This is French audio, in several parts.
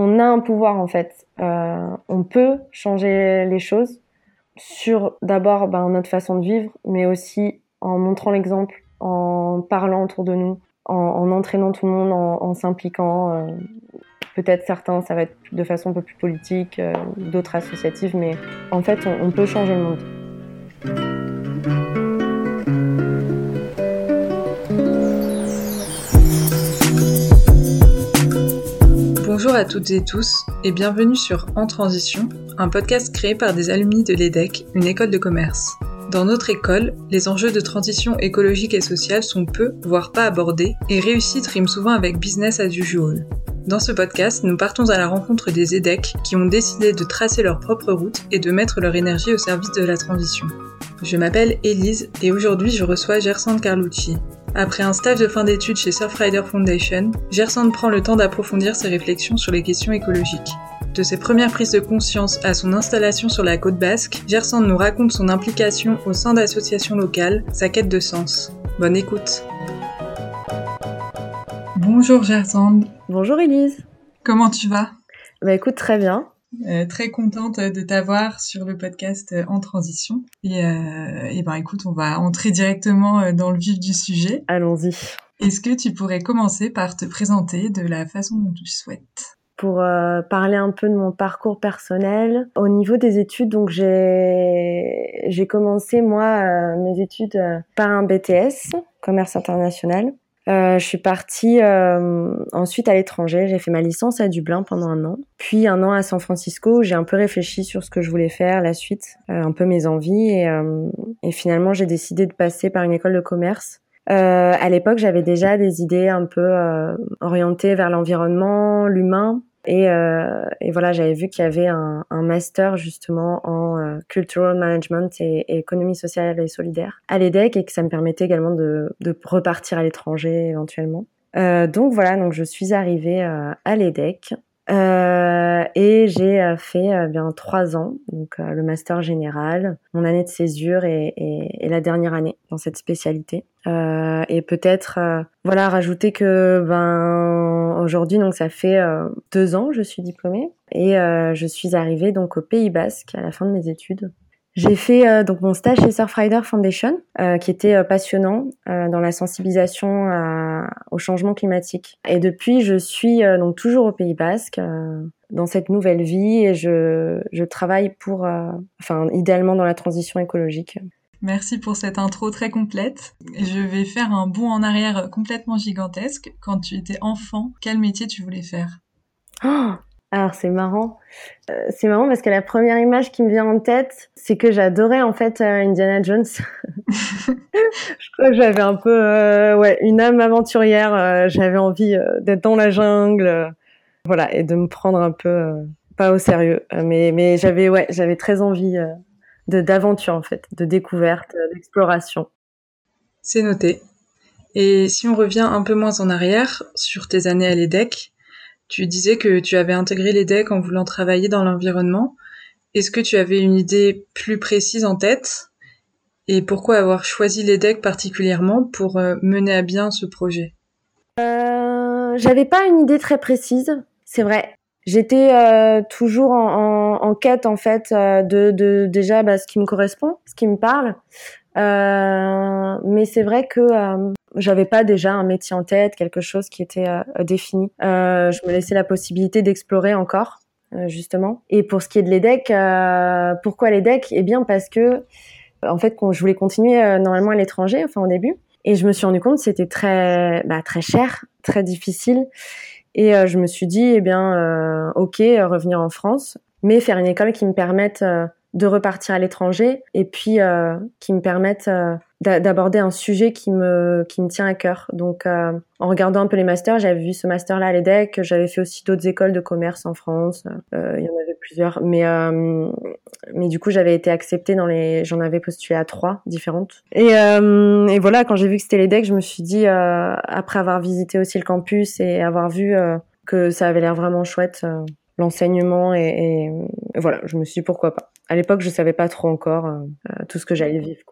on a un pouvoir en fait. Euh, on peut changer les choses sur d'abord ben, notre façon de vivre, mais aussi en montrant l'exemple, en parlant autour de nous, en, entraînant tout le monde, en, s'impliquant. Euh, peut-être certains, ça va être de façon un peu plus politique, euh, d'autres associatives, mais en fait, on peut changer le monde. Bonjour à toutes et tous et bienvenue sur En Transition, un podcast créé par des alumni de l'EDEC, une école de commerce. Dans notre école, les enjeux de transition écologique et sociale sont peu, voire pas abordés, et réussite rime souvent avec business as usual. Dans ce podcast, nous partons à la rencontre des EDEC qui ont décidé de tracer leur propre route et de mettre leur énergie au service de la transition. Je m'appelle Elise et aujourd'hui je reçois Gersande Carlucci, après un stage de fin d'études chez Surfrider Foundation, Gersand prend le temps d'approfondir ses réflexions sur les questions écologiques. De ses premières prises de conscience à son installation sur la côte basque, Gersand nous raconte son implication au sein d'associations locales, sa quête de sens. Bonne écoute. Bonjour Gersand. Bonjour Elise. Comment tu vas? Bah écoute, très bien. Euh, très contente de t'avoir sur le podcast euh, en transition. Et, euh, et ben écoute, on va entrer directement euh, dans le vif du sujet. Allons-y. Est-ce que tu pourrais commencer par te présenter de la façon dont tu souhaites? Pour euh, parler un peu de mon parcours personnel. Au niveau des études, donc j'ai j'ai commencé moi mes études par un BTS, commerce international. Euh, je suis partie euh, ensuite à l'étranger. J'ai fait ma licence à Dublin pendant un an, puis un an à San Francisco. J'ai un peu réfléchi sur ce que je voulais faire, la suite, euh, un peu mes envies, et, et finalement j'ai décidé de passer par une école de commerce. à l'époque, j'avais déjà des idées un peu orientées vers l'environnement, l'humain, et, euh, et, voilà, j'avais vu qu'il y avait un, un, master justement en euh, cultural management et, économie sociale et solidaire à l'EDEC et que ça me permettait également de, de repartir à l'étranger éventuellement. Euh, donc voilà, donc je suis arrivée euh, à l'EDEC euh, et j'ai euh, fait euh, bien trois ans, donc le master général, mon année de césure et, et, et la dernière année dans cette spécialité. Et peut-être, voilà, rajouter que ben aujourd'hui, donc ça fait deux ans que je suis diplômée et je suis arrivée donc au Pays Basque à la fin de mes études. J'ai fait euh, donc mon stage chez Surfrider Foundation, euh, qui était euh, passionnant dans la sensibilisation au changement climatique. Et depuis, je suis donc toujours au Pays Basque dans cette nouvelle vie et je, je travaille pour, enfin, idéalement dans la transition écologique. Merci pour cette intro très complète. Je vais faire un bond en arrière complètement gigantesque. Quand tu étais enfant, quel métier tu voulais faire? Oh alors c'est marrant. Euh, c'est marrant parce que la première image qui me vient en tête, c'est que j'adorais en fait euh, Indiana Jones. je crois que j'avais un peu euh, ouais, une âme aventurière. j'avais envie d'être dans la jungle, voilà, et de me prendre un peu pas au sérieux. mais mais j'avais ouais, j'avais très envie de d'aventure en fait, de découverte, d'exploration. C'est noté. Et si on revient un peu moins en arrière sur tes années à l'EDEC, tu disais que tu avais intégré les decks en voulant travailler dans l'environnement. Est-ce que tu avais une idée plus précise en tête? Et pourquoi avoir choisi les decks particulièrement pour euh, mener à bien ce projet? Euh, J'avais pas une idée très précise, c'est vrai. J'étais euh, toujours en, en, quête en fait euh, de, de déjà bah, ce qui me correspond, ce qui me parle. Euh, mais c'est vrai que euh, j'avais pas déjà un métier en tête, quelque chose qui était euh, défini. Euh, je me laissais la possibilité d'explorer encore, justement. Et pour ce qui est de l'EDEC, pourquoi l'EDEC? Eh bien parce que, en fait, je voulais continuer normalement à l'étranger, enfin au début, et je me suis rendu compte que c'était très, bah, très cher, très difficile. Et je me suis dit, eh bien, ok, revenir en France, mais faire une école qui me permette de repartir à l'étranger et puis euh, qui me permettent euh, d'aborder un sujet qui me qui me tient à cœur. Donc euh, en regardant un peu les masters, j'avais vu ce master là à l'EDEC, j'avais fait aussi d'autres écoles de commerce en France, euh, il y en avait plusieurs mais mais du coup, j'avais été acceptée dans les j'en avais postulé à trois différentes. Et et voilà, quand j'ai vu que c'était l'EDEC, je me suis dit après avoir visité aussi le campus et avoir vu que ça avait l'air vraiment chouette l'enseignement et, et, voilà, je me suis dit pourquoi pas. À l'époque, je savais pas trop encore euh, euh, tout ce que j'allais vivre.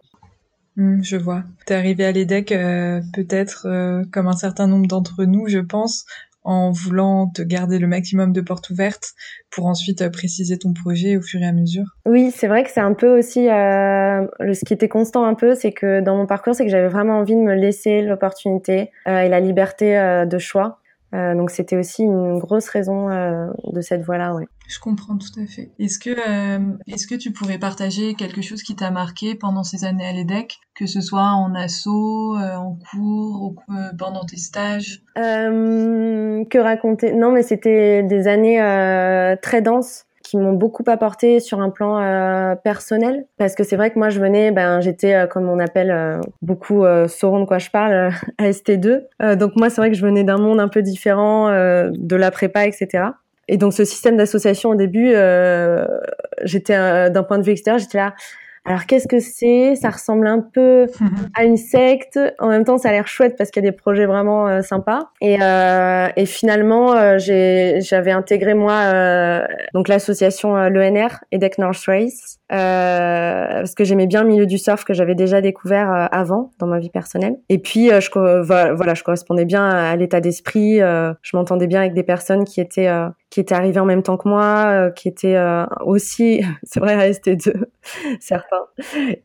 Mmh, je vois. T'es arrivé à l'EDEC euh, peut-être comme un certain nombre d'entre nous, je pense, en voulant te garder le maximum de portes ouvertes pour ensuite préciser ton projet au fur et à mesure. Oui, c'est vrai que c'est un peu aussi ce qui était constant un peu, c'est que dans mon parcours, c'est que j'avais vraiment envie de me laisser l'opportunité et la liberté de choix. Euh, donc c'était aussi une grosse raison euh, de cette voie-là, ouais. Je comprends tout à fait. Est-ce que euh, est-ce que tu pourrais partager quelque chose qui t'a marqué pendant ces années à l'EDEC, que ce soit en asso, en cours, pendant tes stages? Que raconter? Non, mais c'était des années très denses qui m'ont beaucoup apporté sur un plan euh, personnel. Parce que c'est vrai que moi je venais ben j'étais euh, comme on appelle euh, beaucoup sauront de quoi je parle à ST2 donc moi c'est vrai que je venais d'un monde un peu différent de la prépa etc et donc ce système d'association au début j'étais d'un point de vue extérieur j'étais là alors qu'est-ce que c'est? Ça ressemble un peu à une secte. En même temps, ça a l'air chouette parce qu'il y a des projets vraiment euh, sympas. Et, euh, et finalement, euh, j'avais intégré moi euh, donc l'association l'ENR, EDEC North Race, parce que j'aimais bien le milieu du surf que j'avais déjà découvert avant dans ma vie personnelle. Et puis je voilà, je correspondais bien à l'état d'esprit. je m'entendais bien avec des personnes qui étaient qui étaient arrivés en même temps que moi, euh, qui étaient euh, aussi, c'est vrai, à ST2, certains.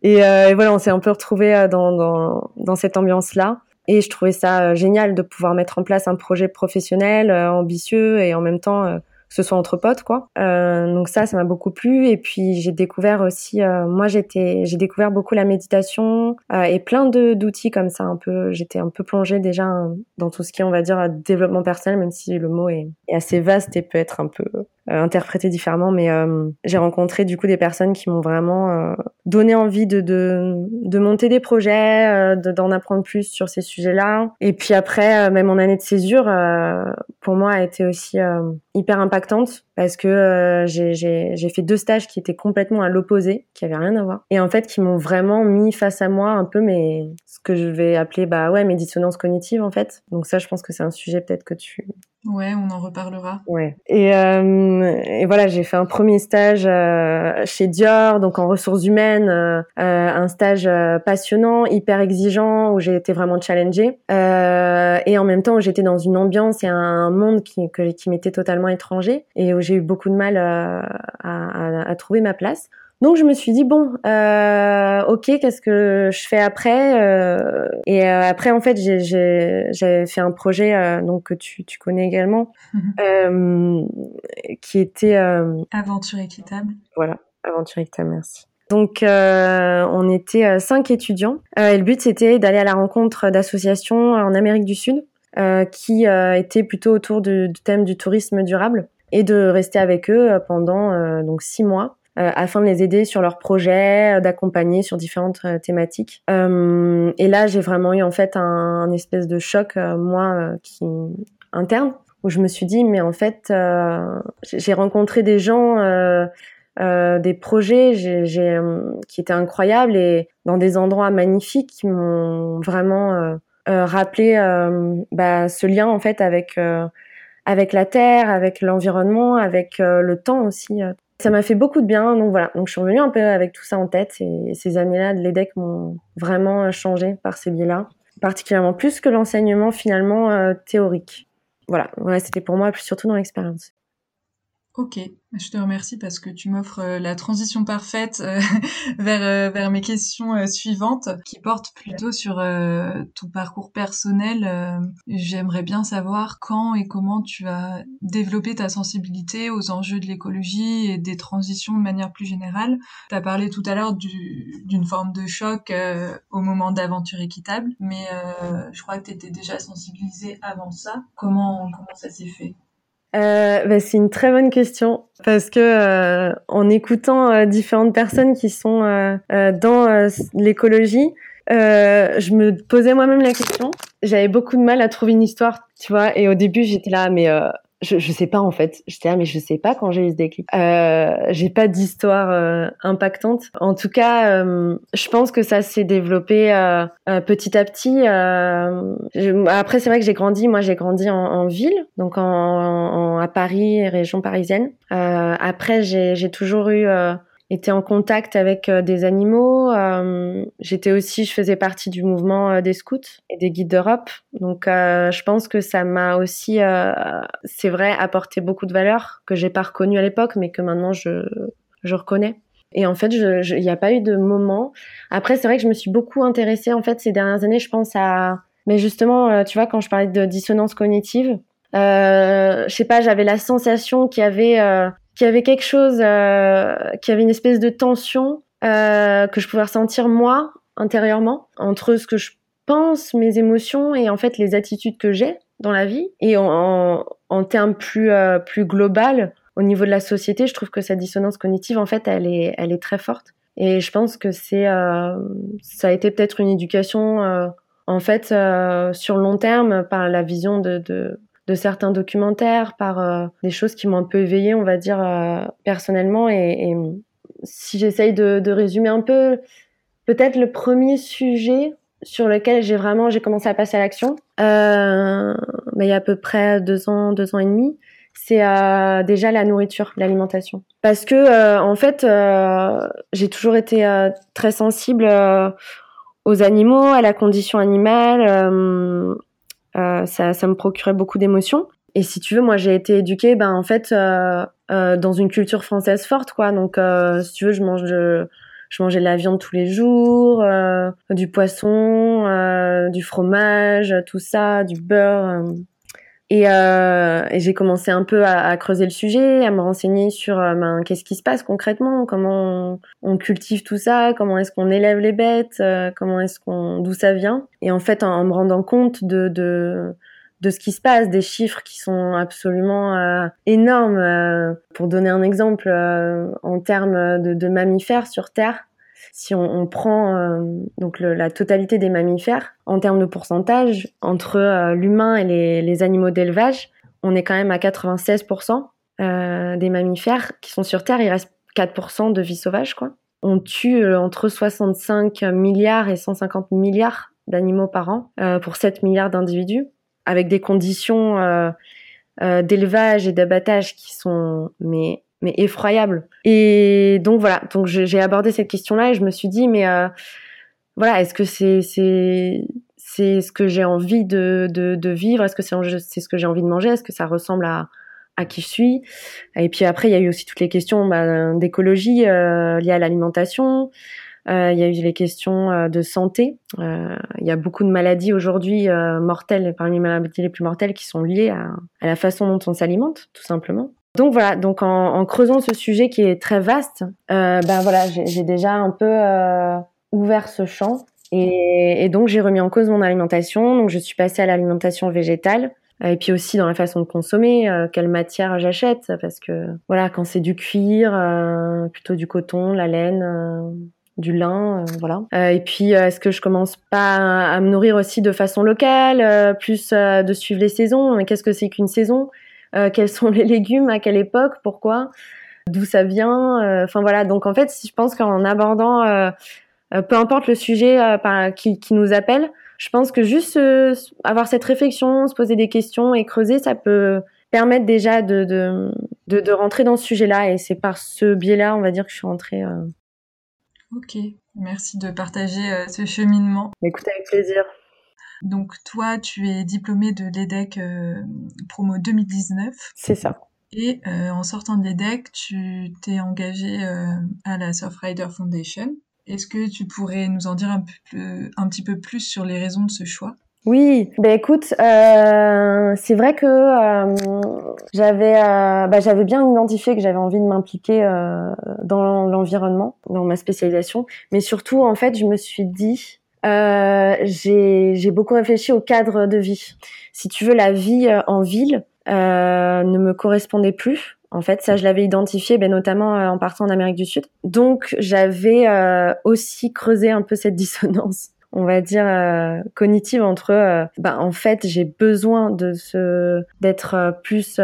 Et, euh, et, voilà, on s'est un peu retrouvés dans, dans, dans cette ambiance-là. Et je trouvais ça génial de pouvoir mettre en place un projet professionnel, ambitieux et en même temps ce soit entre potes quoi. Euh, donc ça, ça m'a beaucoup plu. Et puis j'ai découvert aussi, euh, moi j'étais, j'ai découvert beaucoup la méditation euh, et plein de d'outils comme ça. Un peu, j'étais un peu plongée déjà dans tout ce qui est, on va dire, développement personnel, même si le mot est, assez vaste et peut être un peu euh, interprété différemment, mais euh, j'ai rencontré du coup des personnes qui m'ont vraiment euh, donné envie de, de, de, monter des projets, d'en apprendre plus sur ces sujets-là. Et puis après, même mon année de césure, pour moi, a été aussi hyper impactante parce que j'ai fait deux stages qui étaient complètement à l'opposé, qui avaient rien à voir, et en fait qui m'ont vraiment mis face à moi un peu mais ce que je vais appeler bah mes dissonances cognitives en fait. Donc ça, je pense que c'est un sujet peut-être que tu Ouais, on en reparlera. Ouais. Et, euh, et voilà, j'ai fait un premier stage euh, chez Dior, donc en ressources humaines, euh, euh un stage euh, passionnant, hyper exigeant, où j'ai été vraiment challengée, euh, et en même temps j'étais dans une ambiance et un monde qui, qui m'était totalement étranger, et où j'ai eu beaucoup de mal à, à, à trouver ma place. Donc je me suis dit bon, euh, ok, qu'est-ce que je fais après euh, Et euh, après en fait j'ai fait un projet donc que tu, tu connais également, mhm. qui était aventure équitable. Voilà, aventure équitable, merci. Donc on était cinq étudiants et le but c'était d'aller à la rencontre d'associations en Amérique du Sud qui étaient plutôt autour du, du, thème du tourisme durable et de rester avec eux pendant donc six mois afin de les aider sur leurs projets, euh, d'accompagner sur différentes euh, thématiques. et là, j'ai vraiment eu en fait un, espèce de choc, moi, qui interne, où je me suis dit, mais en fait, j'ai rencontré des gens. Euh, des projets j'ai, qui étaient incroyables et dans des endroits magnifiques qui m'ont vraiment euh, rappelé bah, ce lien en fait avec avec la terre, avec l'environnement, avec le temps aussi ça m'a fait beaucoup de bien. Donc voilà, donc je suis revenue un peu avec tout ça en tête. Et ces années-là de l'EDEC m'ont vraiment changé par ces biais-là, particulièrement plus que l'enseignement finalement euh, théorique. Voilà, voilà c'était pour moi surtout dans l'expérience. Ok, je te remercie parce que tu m'offres euh, la transition parfaite euh, vers, euh, vers mes questions suivantes qui portent plutôt sur ton parcours personnel. J'aimerais bien savoir quand et comment tu as développé ta sensibilité aux enjeux de l'écologie et des transitions de manière plus générale. Tu as parlé tout à l'heure d'une forme de choc au moment d'aventure équitable, mais je crois que tu étais déjà sensibilisée avant ça. Comment, comment ça s'est fait? Euh, bah, c'est une très bonne question parce que euh, en écoutant euh, différentes personnes qui sont dans l'écologie, je me posais moi-même la question. J'avais beaucoup de mal à trouver une histoire, tu vois. Et au début, j'étais là, mais je, je sais pas en fait. J'étais là, mais je sais pas quand j'ai eu ce déclic. Euh, j'ai pas d'histoire euh, impactante. En tout cas, euh, je pense que ça s'est développé euh, petit à petit. après, c'est vrai que j'ai grandi. Moi, j'ai grandi en, en, ville, donc en, en, à Paris, région parisienne. après, j'ai toujours eu été en contact avec des animaux. J'étais aussi, je faisais partie du mouvement des scouts et des guides d'Europe. Donc, je pense que ça m'a aussi, c'est vrai, apporté beaucoup de valeurs que j'ai pas reconnues à l'époque, mais que maintenant je, je reconnais. Et en fait, il n'y a pas eu de moment. Après, c'est vrai que je me suis beaucoup intéressée en fait ces dernières années. Je pense à, mais justement, tu vois, quand je parlais de dissonance cognitive, euh, je sais pas, j'avais la sensation qu'il y avait euh, qu'il y avait quelque chose, euh, qu'il y avait une espèce de tension euh, que je pouvais ressentir moi intérieurement entre ce que je pense, mes émotions et en fait les attitudes que j'ai dans la vie. Et en, en, termes plus euh, plus global, au niveau de la société, je trouve que cette dissonance cognitive, en fait, elle est elle est très forte. Et je pense que c'est euh, ça a été peut-être une éducation en fait sur le long terme par la vision de, de de certains documentaires, par euh, des choses qui m'ont un peu éveillée, on va dire, euh, personnellement. Et, si j'essaye de, résumer un peu, peut-être le premier sujet sur lequel j'ai vraiment j'ai commencé à passer à l'action, euh, il y a à peu près deux ans, deux ans et demi, c'est déjà la nourriture, l'alimentation. Parce que en fait, j'ai toujours été très sensible aux animaux, à la condition animale ça, ça me procurait beaucoup d'émotions. Et si tu veux, moi j'ai été éduquée, ben en fait, euh, euh, dans une culture française forte, quoi. Donc, euh, si tu veux, je mange, de, je mangeais de la viande tous les jours, euh, du poisson, euh, du fromage, tout ça, du beurre. Et, euh, j'ai commencé un peu à, creuser le sujet, à me renseigner sur euh, ben, qu'est-ce qui se passe concrètement, comment on, cultive tout ça, comment est-ce qu'on élève les bêtes, euh, comment est-ce qu'on, d'où ça vient. Et en fait, en, en, me rendant compte de, de de ce qui se passe, des chiffres qui sont absolument euh, énormes. Euh, pour donner un exemple, en termes de, de mammifères sur Terre, si on, prend euh, donc la totalité des mammifères en termes de pourcentage entre euh, l'humain et les, animaux d'élevage, on est quand même à 96% euh, des mammifères qui sont sur Terre. Il reste 4% de vie sauvage. On tue entre 65 milliards et 150 milliards d'animaux par an pour 7 milliards d'individus, avec des conditions d'élevage et d'abattage qui sont mais mais effroyable. Et donc voilà, donc j'ai abordé cette question-là et je me suis dit, mais euh, voilà, est-ce que c'est c'est c'est ce que j'ai envie de, de, vivre? Est-ce que c'est c'est ce que j'ai envie de manger? Est-ce que ça ressemble à à qui je suis? Et puis après, il y a eu aussi toutes les questions bah, d'écologie euh, liées à l'alimentation. Euh, il y a eu les questions euh, de santé. Il y a beaucoup de maladies aujourd'hui mortelles, parmi les maladies les plus mortelles, qui sont liées à, à la façon dont on s'alimente, tout simplement. Donc voilà, donc en, creusant ce sujet qui est très vaste, euh, ben voilà, j'ai déjà un peu euh, ouvert ce champ et, donc j'ai remis en cause mon alimentation. Donc je suis passée à l'alimentation végétale et puis aussi dans la façon de consommer, euh, quelle matière j'achète parce que voilà, quand c'est du cuir, euh, plutôt du coton, la laine. Euh, du lin, voilà. et puis, est-ce que je commence pas à, à, me nourrir aussi de façon locale, plus de suivre les saisons? Qu'est-ce que c'est qu'une saison? Euh, quels sont les légumes, à quelle époque, pourquoi, d'où ça vient. Euh, enfin voilà, donc en fait, je pense qu'en abordant, euh, peu importe le sujet qui, qui, nous appelle, je pense que juste avoir cette réflexion, se poser des questions et creuser, ça peut permettre déjà de, de, de, de rentrer dans ce sujet-là. Et c'est par ce biais-là, on va dire, que je suis rentrée. Ok, merci de partager ce cheminement. Écoute, avec plaisir. Donc toi, tu es diplômée de l'EDEC euh, promo 2019. C'est ça. Et euh, en sortant de l'EDEC, tu t'es engagée euh, à la Surfrider Foundation. Est-ce que tu pourrais nous en dire un, peu, un petit peu plus sur les raisons de ce choix? Oui, ben écoute, euh, c'est vrai que euh, j'avais euh, bah, j'avais bien identifié que j'avais envie de m'impliquer dans l'environnement, dans ma spécialisation, mais surtout en fait, je me suis dit euh, j'ai beaucoup réfléchi au cadre de vie. Si tu veux, la vie euh, en ville euh, ne me correspondait plus. En fait, ça, je l'avais identifié, ben, notamment euh, en partant en Amérique du Sud. Donc, j'avais euh, aussi creusé un peu cette dissonance on va dire cognitive entre ben, en fait j'ai besoin de d'être plus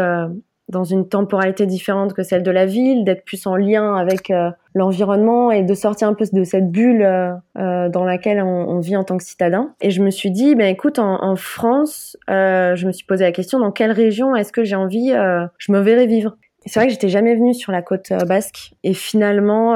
dans une temporalité différente que celle de la ville, d'être plus en lien avec euh, l'environnement et de sortir un peu de cette bulle euh, euh dans laquelle on, vit en tant que citadin. Et je me suis dit, ben écoute, en, en France, euh, je me suis posé la question dans quelle région est-ce que j'ai envie, euh, je me verrais vivre? C'est vrai que j'étais jamais venue sur la côte basque et finalement,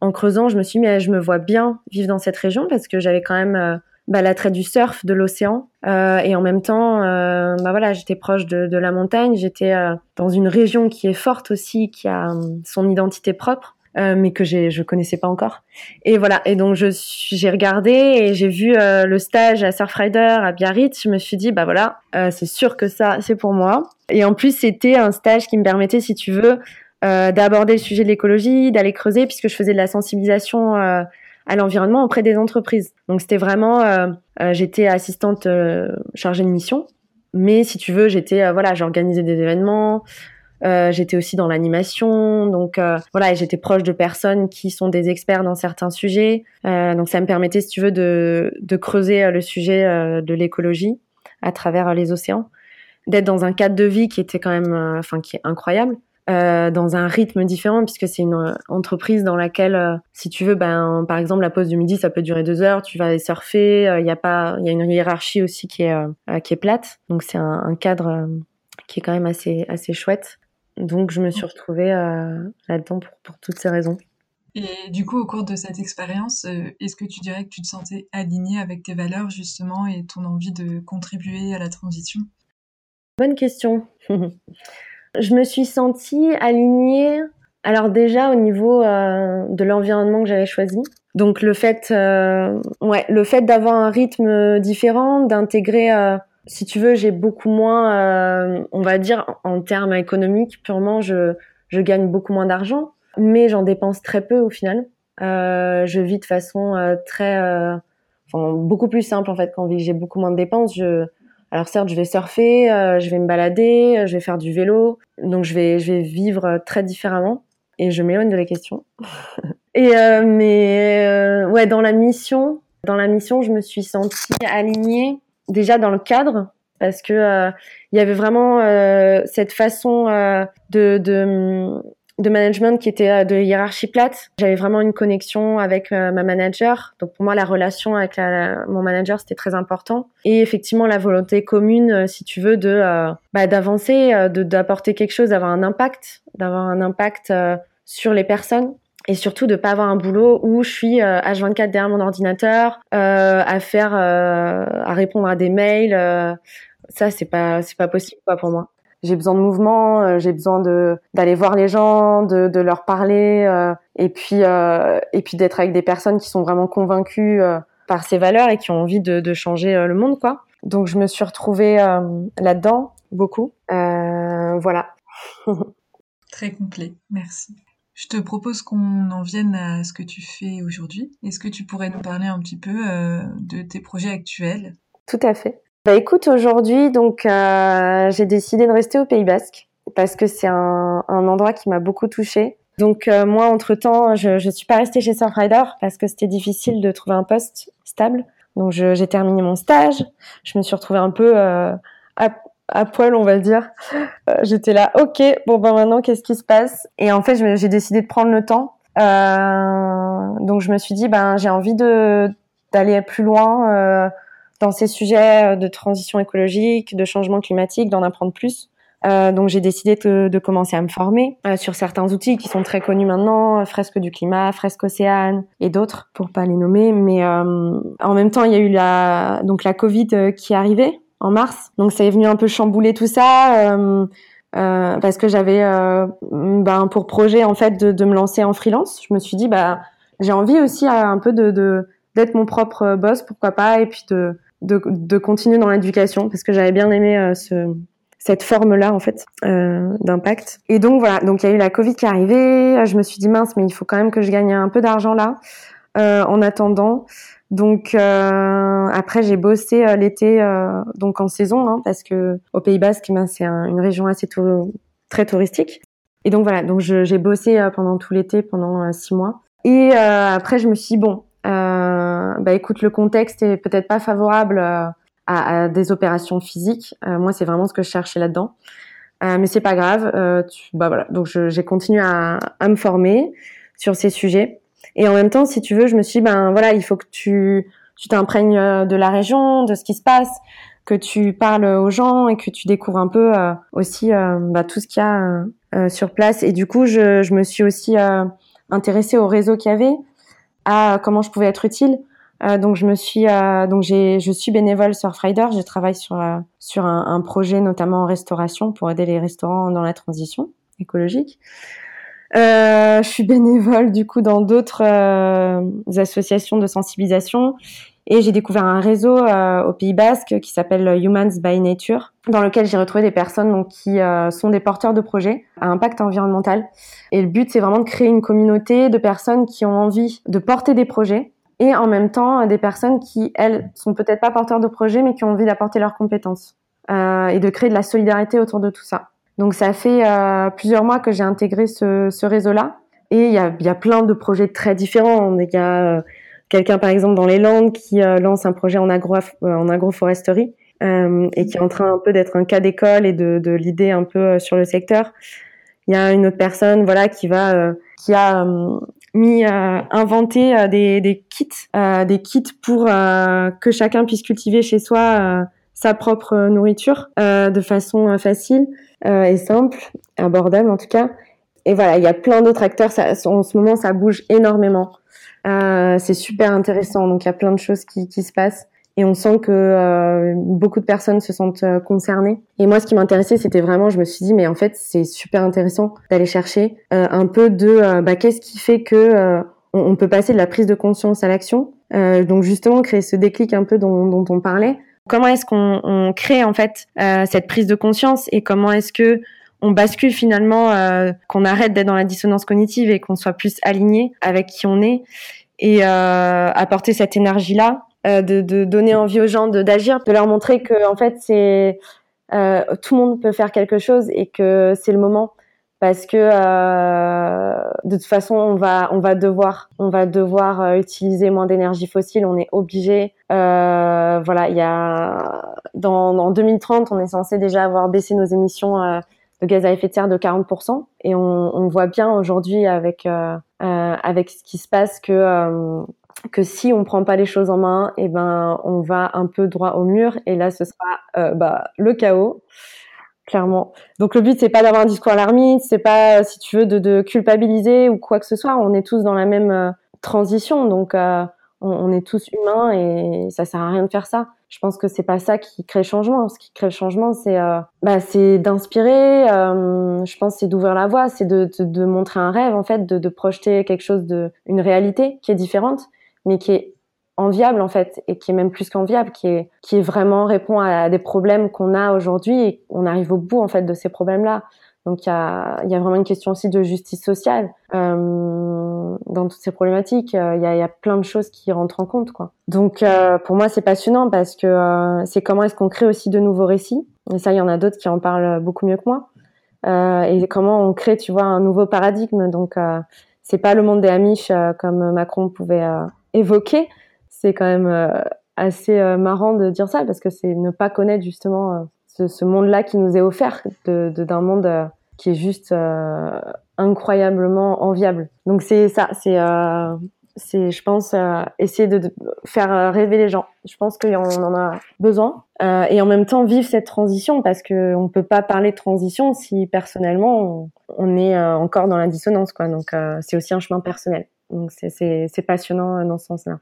en creusant, je me suis dit mais je me vois bien vivre dans cette région parce que j'avais quand même bah, l'attrait du surf, de l'océan, euh, et en même temps, euh, bah voilà, j'étais proche de, de, la montagne, j'étais euh, dans une région qui est forte aussi, qui a hum, son identité propre. Euh, mais que j'ai je connaissais pas encore. Et voilà. Et donc je j'ai regardé et j'ai vu euh, le stage à Surfrider à Biarritz. Je me suis dit bah voilà c'est sûr que ça c'est pour moi. Et en plus c'était un stage qui me permettait si tu veux d'aborder le sujet de l'écologie d'aller creuser puisque je faisais de la sensibilisation à l'environnement auprès des entreprises. Donc c'était vraiment, euh, euh, j'étais assistante euh, chargée de mission, mais si tu veux, j'étais voilà, j'organisais des événements. j'étais aussi dans l'animation, donc voilà, j'étais proche de personnes qui sont des experts dans certains sujets. donc ça me permettait, si tu veux, de, de creuser le sujet de l'écologie à travers les océans, d'être dans un cadre de vie qui était quand même, enfin, qui est incroyable. Euh, dans un rythme différent puisque c'est une euh, entreprise dans laquelle euh, si tu veux ben par exemple la pause du midi ça peut durer deux heures tu vas aller surfer il y a pas il y a une hiérarchie aussi qui est qui est plate. Donc c'est un, un, cadre qui est quand même assez assez chouette. Donc je me suis retrouvée là-dedans pour, pour toutes ces raisons. Et du coup, au cours de cette expérience, est-ce que tu dirais que tu te sentais alignée avec tes valeurs justement et ton envie de contribuer à la transition? Bonne question. Je me suis sentie alignée. Alors déjà au niveau euh, de l'environnement que j'avais choisi. Donc le fait, euh, ouais, le fait d'avoir un rythme différent, d'intégrer, euh, si tu veux, j'ai beaucoup moins, on va dire en termes économiques purement, je, je gagne beaucoup moins d'argent, mais j'en dépense très peu au final. je vis de façon très, enfin beaucoup plus simple en fait quand j'ai beaucoup moins de dépenses. Je alors certes, je vais surfer, euh, je vais me balader, euh, je vais faire du vélo, donc je vais, je vais vivre euh, très différemment. Et je m'éloigne de la question. et mais ouais, dans la mission, dans la mission, je me suis sentie alignée déjà dans le cadre parce que il y avait vraiment cette façon de, de de management qui était euh, de hiérarchie plate. J'avais vraiment une connexion avec euh, ma manager. Donc pour moi, la relation avec mon manager, c'était très important. Et effectivement, la volonté commune, euh, si tu veux, de bah, d'avancer, de d'apporter quelque chose, d'avoir un impact, d'avoir un impact sur les personnes. Et surtout de pas avoir un boulot où je suis H24 derrière mon ordinateur à faire, à répondre à des mails. ça, c'est pas, c'est pas possible quoi pour moi j'ai besoin de mouvement, euh, j'ai besoin de d'aller voir les gens, de, de leur parler, euh, et puis euh, et puis d'être avec des personnes qui sont vraiment convaincues par ces valeurs et qui ont envie de, de changer le monde, quoi. Donc je me suis retrouvée là-dedans beaucoup. voilà. Très complet, merci. Je te propose qu'on en vienne à ce que tu fais aujourd'hui. Est-ce que tu pourrais nous parler un petit peu de tes projets actuels? Tout à fait. Bah écoute, aujourd'hui, donc euh, j'ai décidé de rester au Pays Basque parce que c'est un, un, endroit qui m'a beaucoup touchée. Donc euh, moi, entre temps, je je suis pas restée chez Surfrider parce que c'était difficile de trouver un poste stable. Donc j'ai terminé mon stage, je me suis retrouvée un peu euh, à, à, poil, on va dire. Euh, j'étais là, ok, bon ben maintenant qu'est-ce qui se passe? Et en fait, j'ai décidé de prendre le temps. donc je me suis dit, ben j'ai envie de d'aller plus loin dans ces sujets euh, de transition écologique, de changement climatique, d'en apprendre plus. Euh, donc j'ai décidé de, de, commencer à me former euh, sur certains outils qui sont très connus maintenant, Fresque du climat, Fresque Océane et d'autres pour pas les nommer. Mais euh, en même temps, il y a eu la donc la Covid euh, qui est arrivée en mars, donc ça est venu un peu chambouler tout ça. parce que j'avais ben, pour projet en fait de, de, me lancer en freelance. Je me suis dit bah j'ai envie aussi un peu de d'être mon propre boss, pourquoi pas, et puis de de, de continuer dans l'éducation parce que j'avais bien aimé euh, ce, cette forme-là en fait euh, d'impact. Et donc voilà, donc il y a eu la Covid qui est arrivée. Je me suis dit mince, mais il faut quand même que je gagne un peu d'argent là euh, en attendant. Donc euh, après j'ai bossé euh, l'été euh, donc en saison hein, parce que au Pays Basque ben, c'est une région assez très touristique. Et donc voilà, donc j'ai bossé pendant tout l'été pendant six mois. Et après je me suis dit, bon bah écoute, le contexte est peut-être pas favorable euh, à, des opérations physiques. Euh, moi, c'est vraiment ce que je cherchais là-dedans. Euh, mais c'est pas grave. Euh, tu, bah voilà. Donc j'ai continué à, à, me former sur ces sujets. Et en même temps, si tu veux, je me suis dit, ben voilà, il faut que tu tu t'imprègnes de la région, de ce qui se passe, que tu parles aux gens et que tu découvres un peu aussi bah, tout ce qu'il y a sur place. Et du coup, je, je me suis aussi intéressée au réseau qu'il y avait, à comment je pouvais être utile. Euh, donc je me suis euh, donc j'ai je suis bénévole Surfrider. Je travaille sur euh, sur un, un, projet notamment en restauration pour aider les restaurants dans la transition écologique. je suis bénévole du coup dans d'autres associations de sensibilisation et j'ai découvert un réseau au Pays Basque qui s'appelle Humans by Nature, dans lequel j'ai retrouvé des personnes donc, qui sont des porteurs de projets à impact environnemental. Et le but, c'est vraiment de créer une communauté de personnes qui ont envie de porter des projets et en même temps des personnes qui, elles, sont peut-être pas porteurs de projets, mais qui ont envie d'apporter leurs compétences euh, et de créer de la solidarité autour de tout ça. Donc ça fait euh, plusieurs mois que j'ai intégré ce, ce réseau-là, et il y a, y a, plein de projets très différents. Il y a euh, quelqu'un, par exemple, dans les Landes qui euh, lance un projet en, en agroforesterie et qui est en train un peu d'être un cas d'école et de, de l'idée un peu sur le secteur. Il y a une autre personne, voilà, qui va, qui a mis euh, inventer euh, des, des, kits, euh, des kits pour que chacun puisse cultiver chez soi sa propre nourriture de façon facile et simple, abordable en tout cas. Et voilà, il y a plein d'autres acteurs. Ça, en ce moment, ça bouge énormément. C'est super intéressant. Donc il y a plein de choses qui, qui se passent et on sent que euh, beaucoup de personnes se sentent euh, concernées. Et moi, ce qui m'intéressait, c'était vraiment, je me suis dit, mais en fait, c'est super intéressant d'aller chercher euh, un peu de, bah, qu'est-ce qui fait que on, peut passer de la prise de conscience à l'action. donc justement, créer ce déclic un peu dont, dont on parlait. Comment est-ce qu'on on crée en fait cette prise de conscience et comment est-ce que on bascule finalement, qu'on arrête d'être dans la dissonance cognitive et qu'on soit plus aligné avec qui on est et apporter cette énergie là euh, de, de, donner envie aux gens d'agir, de, leur montrer que en fait c'est euh, tout le monde peut faire quelque chose et que c'est le moment parce que euh, de toute façon on va on va devoir on va devoir euh, utiliser moins d'énergie fossile. On est obligé euh, voilà il y a dans en 2030 on est censé déjà avoir baissé nos émissions euh, de gaz à effet de serre de 40% et on, on voit bien aujourd'hui avec avec ce qui se passe que que si on prend pas les choses en main, et eh ben on va un peu droit au mur et là ce sera euh, bah, le chaos clairement. Donc le but c'est pas d'avoir un discours alarmiste, c'est pas si tu veux de, de, culpabiliser ou quoi que ce soit. On est tous dans la même euh, transition, donc euh, on, on, est tous humains et ça sert à rien de faire ça. Je pense que c'est pas ça qui crée le changement. Ce qui crée le changement, c'est bah, c'est d'inspirer. je pense c'est d'ouvrir la voie, c'est de, de, de, montrer un rêve en fait, de, de projeter quelque chose de une réalité qui est différente mais qui est enviable en fait et qui est même plus qu'enviable, qui est qui est vraiment répond à des problèmes qu'on a aujourd'hui et on arrive au bout en fait de ces problèmes-là. Donc il y a, y a vraiment une question aussi de justice sociale euh, dans toutes ces problématiques. Euh, il y, a, y, a, plein de choses qui rentrent en compte quoi. Donc euh, pour moi c'est passionnant parce que euh, c'est comment est-ce qu'on crée aussi de nouveaux récits. Et ça il y en a d'autres qui en parlent beaucoup mieux que moi. Euh, et comment on crée tu vois un nouveau paradigme. Donc c'est pas le monde des Amish comme Macron pouvait évoqué. C'est quand même euh, assez euh, marrant de dire ça parce que c'est ne pas connaître justement euh, ce, monde-là qui nous est offert d'un monde qui est juste incroyablement enviable. Donc c'est ça, c'est c'est, je pense, essayer de, faire rêver les gens. Je pense qu'on en a besoin. Euh, et en même temps, vivre cette transition, parce que on peut pas parler de transition si personnellement on, est encore dans la dissonance, quoi. Donc, c'est aussi un chemin personnel. Donc c'est passionnant euh, dans ce sens-là.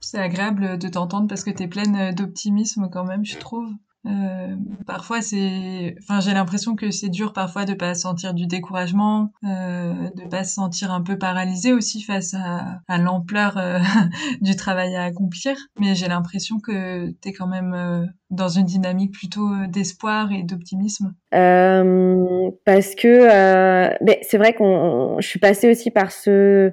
C'est agréable de t'entendre parce que tu es pleine d'optimisme quand même, je trouve. Euh, parfois c'est, enfin j'ai l'impression que c'est dur parfois de pas sentir du découragement, euh, de pas se sentir un peu paralysé aussi face à, à l'ampleur euh, du travail à accomplir. Mais j'ai l'impression que tu es quand même euh, dans une dynamique plutôt d'espoir et d'optimisme. parce que ben, c'est vrai qu'on, je suis passée aussi par ce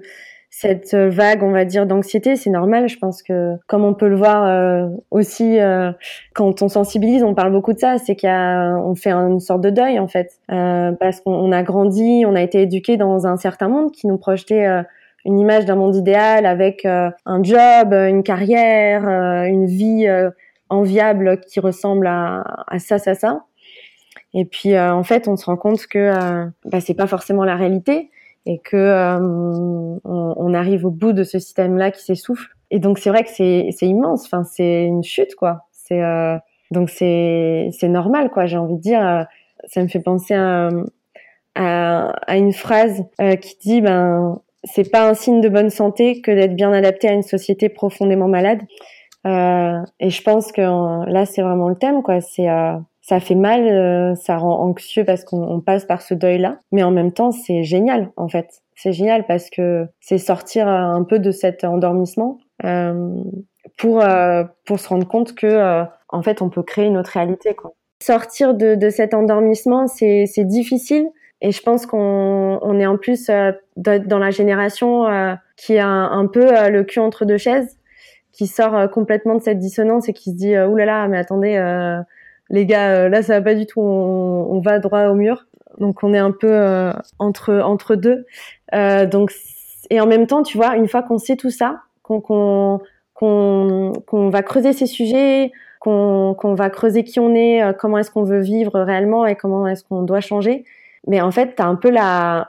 cette vague, on va dire, d'anxiété, c'est normal. Je pense que, comme on peut le voir euh, aussi euh, quand on sensibilise, on parle beaucoup de ça, c'est qu'il on fait une sorte de deuil en fait, euh, parce qu'on a grandi, on a été éduqué dans un certain monde qui nous projetait une image d'un monde idéal avec un job, une carrière, une vie enviable qui ressemble à, à, ça, ça, ça. Et puis en fait, on se rend compte que bah, c'est pas forcément la réalité et que euh, on, arrive au bout de ce système-là qui s'essouffle. Et donc c'est vrai que c'est immense. Enfin c'est une chute quoi. Euh, donc c'est normal quoi. J'ai envie de dire. Euh, ça me fait penser à, à, une phrase qui dit ben c'est pas un signe de bonne santé que d'être bien adapté à une société profondément malade. et je pense que là c'est vraiment le thème quoi. C'est ça fait mal, ça rend anxieux parce qu'on passe par ce deuil-là, mais en même temps c'est génial en fait. C'est génial parce que c'est sortir un peu de cet endormissement euh, pour euh, pour se rendre compte que euh, en fait on peut créer une autre réalité. Sortir de, de cet endormissement c'est difficile et je pense qu'on on est en plus dans la génération qui a un, peu le cul entre deux chaises qui sort complètement de cette dissonance et qui se dit oulala mais attendez les gars là ça va pas du tout on, va droit au mur donc on est un peu entre entre deux euh, donc et en même temps tu vois une fois qu'on sait tout ça qu'on qu'on va creuser ces sujets, qu'on va creuser qui on est, euh, comment est-ce qu'on veut vivre réellement et comment est-ce qu'on doit changer. Mais en fait, tu as un peu la,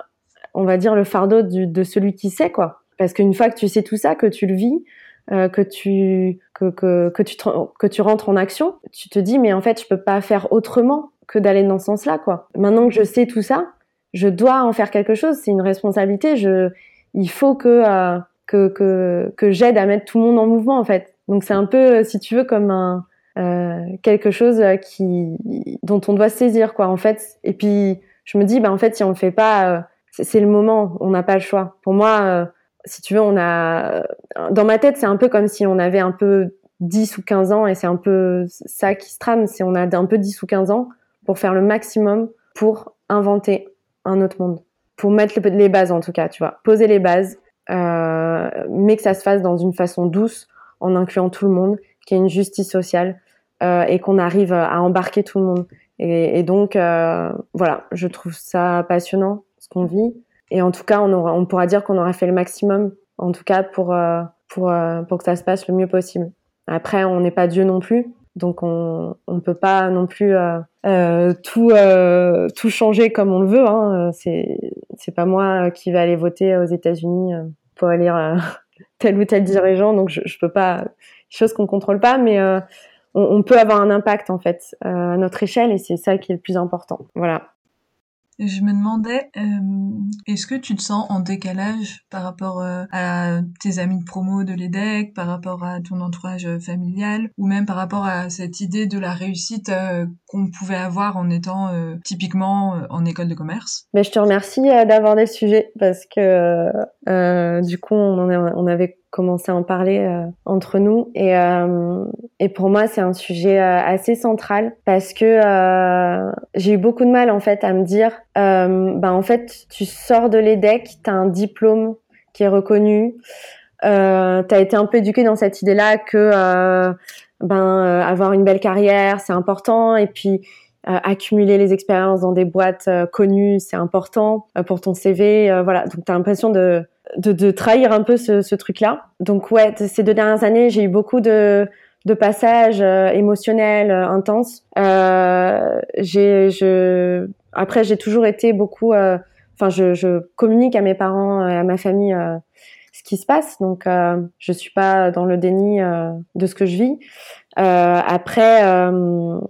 on va dire le fardeau de celui qui sait quoi. Parce qu'une fois que tu sais tout ça, que tu le vis, euh, que tu que, que, que tu que tu rentres en action, tu te dis mais en fait je peux pas faire autrement que d'aller dans ce sens-là quoi. Maintenant que je sais tout ça, je dois en faire quelque chose. C'est une responsabilité. Je il faut que euh, que, que, que j'aide à mettre tout le monde en mouvement en fait. Donc c'est un peu, si tu veux, comme un euh, quelque chose qui dont on doit saisir quoi en fait. Et puis je me dis, bah en fait, si on le fait pas, euh, c'est le moment, on n'a pas le choix. Pour moi, euh, si tu veux, on a dans ma tête, c'est un peu comme si on avait un peu 10 ou 15 ans et c'est un peu ça qui se trame, c'est on a un peu 10 ou 15 ans pour faire le maximum pour inventer un autre monde, pour mettre les bases en tout cas, tu vois, poser les bases euh, mais que ça se fasse dans une façon douce, en incluant tout le monde, qu'il y ait une justice sociale euh, et qu'on arrive à embarquer tout le monde. Et, donc, euh, voilà, je trouve ça passionnant ce qu'on vit. Et en tout cas, on, aura, on pourra dire qu'on aura fait le maximum, en tout cas pour pour pour que ça se passe le mieux possible. Après, on n'est pas Dieu non plus, donc on on peut pas non plus euh, tout euh, tout changer comme on le veut. Hein. C'est c'est pas moi qui vais aller voter aux États-Unis pour élire euh, tel ou tel dirigeant, donc je, je peux pas, chose qu'on contrôle pas, mais euh, on, on, peut avoir un impact en fait euh, à notre échelle et c'est ça qui est le plus important. Voilà. Je me demandais, euh, est-ce que tu te sens en décalage par rapport euh, à tes amis de promo de l'EDEC, par rapport à ton entourage familial, ou même par rapport à cette idée de la réussite euh, qu'on pouvait avoir en étant typiquement en école de commerce? Mais je te remercie d'aborder le sujet parce que du coup on, en on avait commencer à en parler euh, entre nous. Et euh, et pour moi c'est un sujet euh, assez central parce que j'ai eu beaucoup de mal en fait à me dire ben en fait tu sors de l'EDEC tu as un diplôme qui est reconnu euh, tu as été un peu éduqué dans cette idée là que ben avoir une belle carrière c'est important. Et puis accumuler les expériences dans des boîtes connues c'est important pour ton CV voilà. Donc tu as l'impression de de, de, trahir un peu ce, ce truc-là. Donc ouais, ces deux dernières années, j'ai eu beaucoup de, de passages euh, émotionnels euh, intenses. Euh, j'ai, je, après, j'ai toujours été beaucoup. Euh, enfin, je, je, communique à mes parents et à ma famille ce qui se passe. Donc, je suis pas dans le déni de ce que je vis. Après,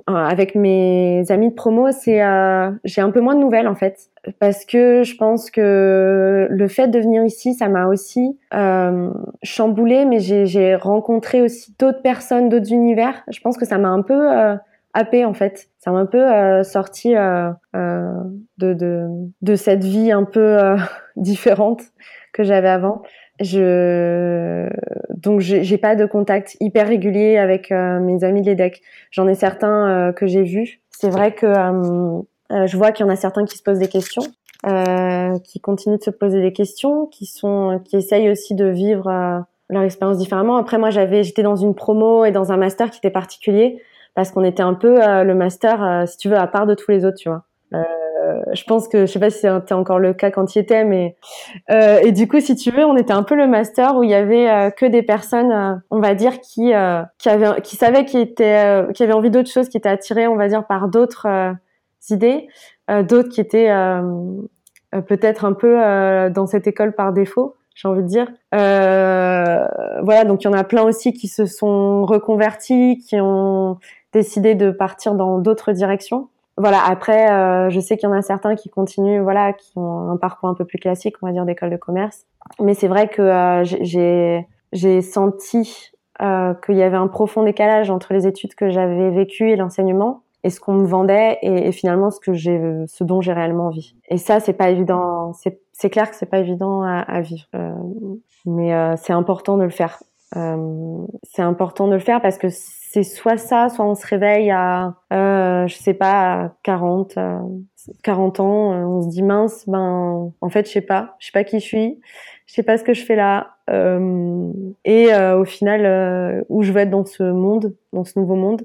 avec mes amis de promo, c'est j'ai un peu moins de nouvelles en fait parce que je pense que le fait de venir ici, ça m'a aussi euh, chamboulé, mais j'ai rencontré aussi d'autres personnes, d'autres univers. Je pense que ça m'a un peu euh, happé en fait. Ça m'a un peu euh, sorti euh, euh, de, de, de cette vie un peu euh, différente que j'avais avant. Je donc j'ai pas de contact hyper régulier avec mes amis de l'EDEC. J'en ai certains que j'ai vus. C'est vrai que euh, je vois qu'il y en a certains qui se posent des questions, euh, qui continuent de se poser des questions, qui sont, qui essayent aussi de vivre euh, leur expérience différemment. Après, moi, j'avais, j'étais dans une promo et dans un master qui était particulier parce qu'on était un peu le master, si tu veux, à part de tous les autres, tu vois. Je pense que je sais pas si c'était encore le cas quand tu y étais, mais et du coup, si tu veux, on était un peu le master où il y avait que des personnes, on va dire, qui qui avaient, qui savaient qui étaient, qui avaient envie d'autres choses, qui étaient attirées, on va dire, par d'autres idées, euh, d'autres qui étaient euh, euh, peut-être un peu dans cette école par défaut j'ai envie de dire. Euh, voilà, donc il y en a plein aussi qui se sont reconvertis, qui ont décidé de partir dans d'autres directions. Voilà. Après, euh, je sais qu'il y en a certains qui continuent, voilà, qui ont un parcours un peu plus classique, on va dire, d'école de commerce. Mais c'est vrai que euh, j'ai senti euh, qu'il y avait un profond décalage entre les études que j'avais vécues et l'enseignement et ce qu'on me vendait et, finalement ce que j'ai, ce dont j'ai réellement envie. Et ça, c'est pas évident. C'est, c'est clair que c'est pas évident à, à vivre, euh, mais euh, c'est important de le faire. Euh, c'est important de le faire parce que c'est soit ça, soit on se réveille à, euh, je sais pas, à 40, 40 ans, on se dit mince, ben en fait je sais pas, je sais pas qui je suis, je sais pas ce que je fais là, euh, et euh, au final euh, où je veux être dans ce monde, dans ce nouveau monde.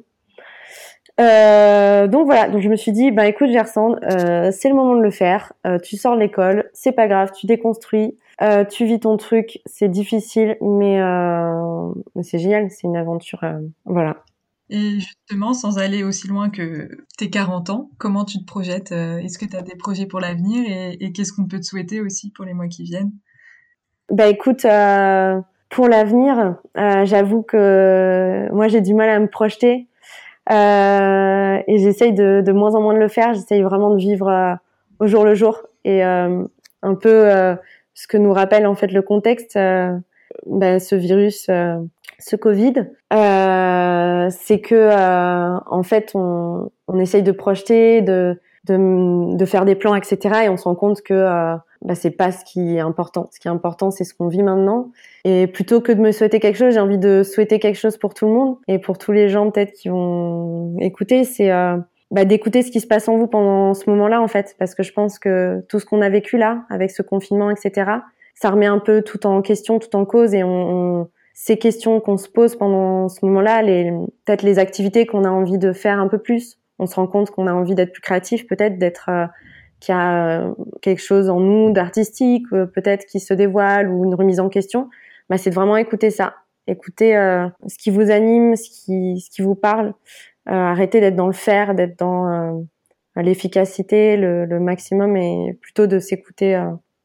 Euh, donc voilà, donc je me suis dit, bah écoute Gersand, euh, c'est le moment de le faire. Euh, tu sors de l'école, c'est pas grave, tu déconstruis, euh, tu vis ton truc, c'est difficile, mais, euh, mais c'est génial, c'est une aventure. Euh, voilà. Et justement, sans aller aussi loin que tes 40 ans, comment tu te projettes Est-ce que tu as des projets pour l'avenir et, et qu'est-ce qu'on peut te souhaiter aussi pour les mois qui viennent? Bah écoute, pour l'avenir, j'avoue que moi j'ai du mal à me projeter. Euh, et j'essaye de, de, moins en moins de le faire. J'essaye vraiment de vivre euh, au jour le jour et euh, un peu ce que nous rappelle en fait le contexte. Ben, ce virus, ce Covid, c'est que en fait on, on essaye de projeter, de, de, de, faire des plans, etc. Et on se rend compte que bah, c'est pas ce qui est important. Ce qui est important, c'est ce qu'on vit maintenant. Et plutôt que de me souhaiter quelque chose, j'ai envie de souhaiter quelque chose pour tout le monde et pour tous les gens peut-être qui vont écouter. C'est euh, bah, d'écouter ce qui se passe en vous pendant ce moment-là, en fait, parce que je pense que tout ce qu'on a vécu là, avec ce confinement, etc., ça remet un peu tout en question, tout en cause, et on, on ces questions qu'on se pose pendant ce moment-là, les peut-être les activités qu'on a envie de faire un peu plus. On se rend compte qu'on a envie d'être plus créatif, peut-être d'être euh, qu'il y a euh, quelque chose en nous d'artistique, euh, peut-être qui se dévoile ou une remise en question, bah, c'est de vraiment écouter ça, écouter euh, ce qui vous anime, ce qui, ce qui vous parle, arrêter d'être dans le faire, d'être dans l'efficacité, le, le, maximum, et plutôt de s'écouter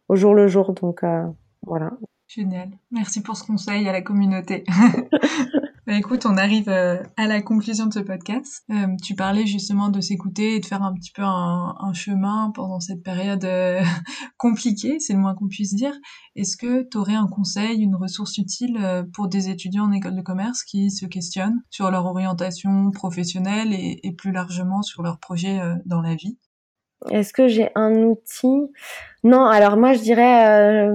au jour le jour. Donc voilà. Génial. Merci pour ce conseil à la communauté. Bah, écoute, on arrive euh, à la conclusion de ce podcast. Euh, tu parlais justement de s'écouter et de faire un petit peu un, chemin pendant cette période euh, compliquée, c'est le moins qu'on puisse dire. Est-ce que tu aurais un conseil, une ressource utile pour des étudiants en école de commerce qui se questionnent sur leur orientation professionnelle et, plus largement sur leur projet dans la vie? Est-ce que j'ai un outil? Non, alors moi je dirais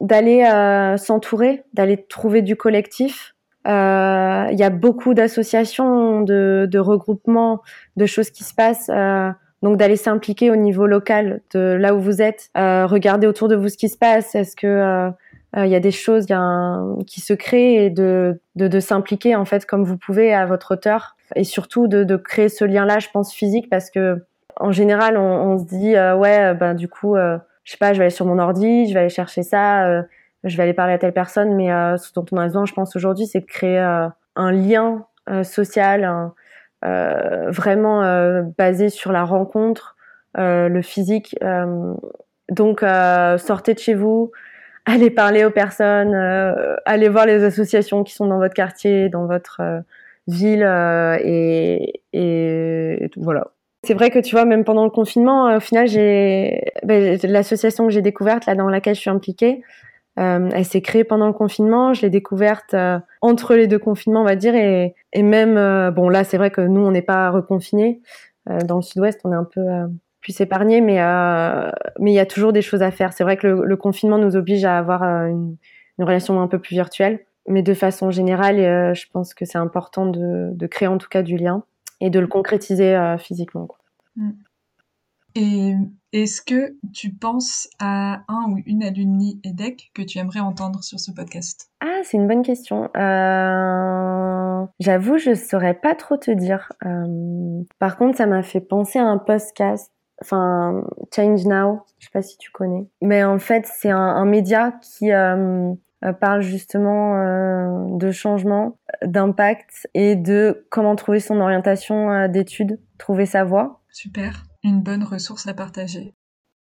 d'aller s'entourer, d'aller trouver du collectif euh, il y a beaucoup d'associations, de, de, regroupements, de choses qui se passent. Euh, donc d'aller s'impliquer au niveau local de là où vous êtes, euh, regarder autour de vous ce qui se passe. Est-ce que euh, il y a des choses y a un, qui se créent et de, de, de s'impliquer en fait comme vous pouvez à votre hauteur et surtout de, de créer ce lien-là, je pense physique parce que en général on, on se dit ouais ben du coup je sais pas je vais aller sur mon ordi, je vais aller chercher ça je vais aller parler à telle personne, mais euh, ce dont on a besoin, je pense aujourd'hui, c'est de créer euh, un lien euh, social, un, euh, vraiment euh, basé sur la rencontre, le physique. donc sortez de chez vous, allez parler aux personnes, allez voir les associations qui sont dans votre quartier, dans votre ville, et, et, et voilà. C'est vrai que tu vois, même pendant le confinement, au final, j'ai ben, l'association que j'ai découverte là dans laquelle je suis impliquée, euh, elle s'est créée pendant le confinement. Je l'ai découverte euh, entre les deux confinements, on va dire, et, même euh, bon là, c'est vrai que nous, on n'est pas reconfinés. Dans le Sud-Ouest, on est un peu plus épargné, mais mais il y a toujours des choses à faire. C'est vrai que le, confinement nous oblige à avoir une, relation un peu plus virtuelle, mais de façon générale, je pense que c'est important de, créer en tout cas du lien et de le concrétiser physiquement. Mm. Et est-ce que tu penses à un ou une alumni EDEC que tu aimerais entendre sur ce podcast? Ah, c'est une bonne question. Euh... J'avoue, je saurais pas trop te dire. Euh... Par contre, ça m'a fait penser à un podcast, enfin Change Now. Je sais pas si tu connais, mais en fait, c'est un, un, média qui euh, parle justement euh, de changement, d'impact et de comment trouver son orientation euh, d'études, trouver sa voie. Super une bonne ressource à partager.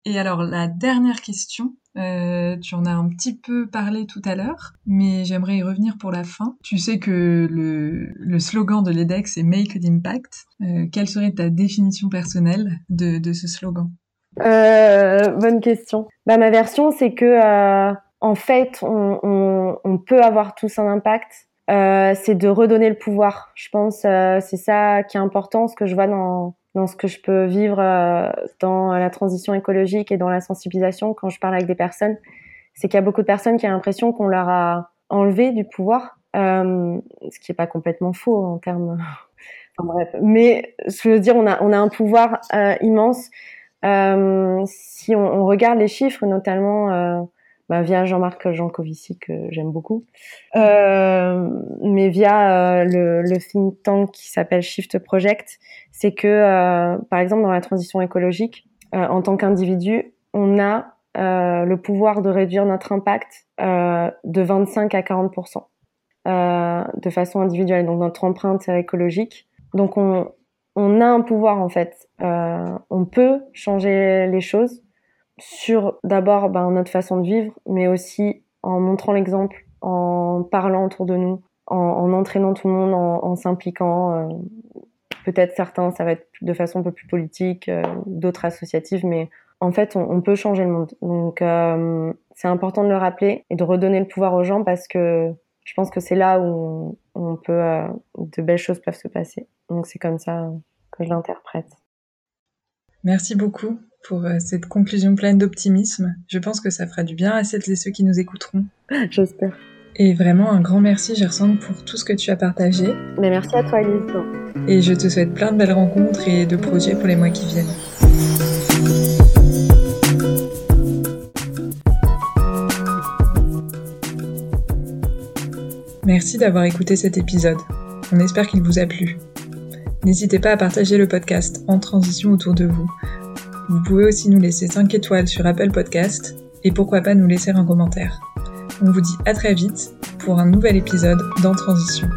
Et alors la dernière question, euh, tu en as un petit peu parlé tout à l'heure, mais j'aimerais y revenir pour la fin. Tu sais que le, le slogan de l'EDEX est Make an Impact. Euh, quelle serait ta définition personnelle de, de ce slogan? Euh, Bonne question. Bah, ma version, c'est que euh, en fait, on, on, on, peut avoir tous un impact. Euh, c'est de redonner le pouvoir. Je pense euh, c'est ça qui est important, ce que je vois dans dans ce que je peux vivre euh, dans la transition écologique et dans la sensibilisation quand je parle avec des personnes, c'est qu'il y a beaucoup de personnes qui ont l'impression qu'on leur a enlevé du pouvoir, euh, ce qui est pas complètement faux en termes. enfin, bref, mais je veux dire, on a on a un pouvoir euh, immense. Euh, si on, on, regarde les chiffres, notamment euh, bah, via Jean-Marc Jancovici que j'aime beaucoup, euh, mais via euh, le, think tank qui s'appelle Shift Project, c'est que euh, par exemple dans la transition écologique, en tant qu'individu, on a le pouvoir de réduire notre impact de 25 à 40% de façon individuelle, donc notre empreinte écologique. Donc on, on a un pouvoir en fait, on peut changer les choses sur d'abord ben, notre façon de vivre, mais aussi en montrant l'exemple, en parlant autour de nous, en, en entraînant tout le monde, en, s'impliquant. Euh, Peut-être certains, ça va être de façon un peu plus politique, euh, d'autres associatives, mais en fait, on, peut changer le monde. Donc, euh, c'est important de le rappeler et de redonner le pouvoir aux gens parce que je pense que c'est là où on, on peut, de belles choses peuvent se passer. Donc, c'est comme ça que je l'interprète. Merci beaucoup pour euh, cette conclusion pleine d'optimisme. Je pense que ça fera du bien à celles et ceux qui nous écouteront. J'espère. Et vraiment un grand merci Gerson pour tout ce que tu as partagé. Mais merci à toi Elise. Et je te souhaite plein de belles rencontres et de projets pour les mois qui viennent. Merci d'avoir écouté cet épisode. On espère qu'il vous a plu. N'hésitez pas à partager le podcast en transition autour de vous vous pouvez aussi nous laisser 5 étoiles sur Apple Podcast et pourquoi pas nous laisser un commentaire. On vous dit à très vite pour un nouvel épisode dans Transition.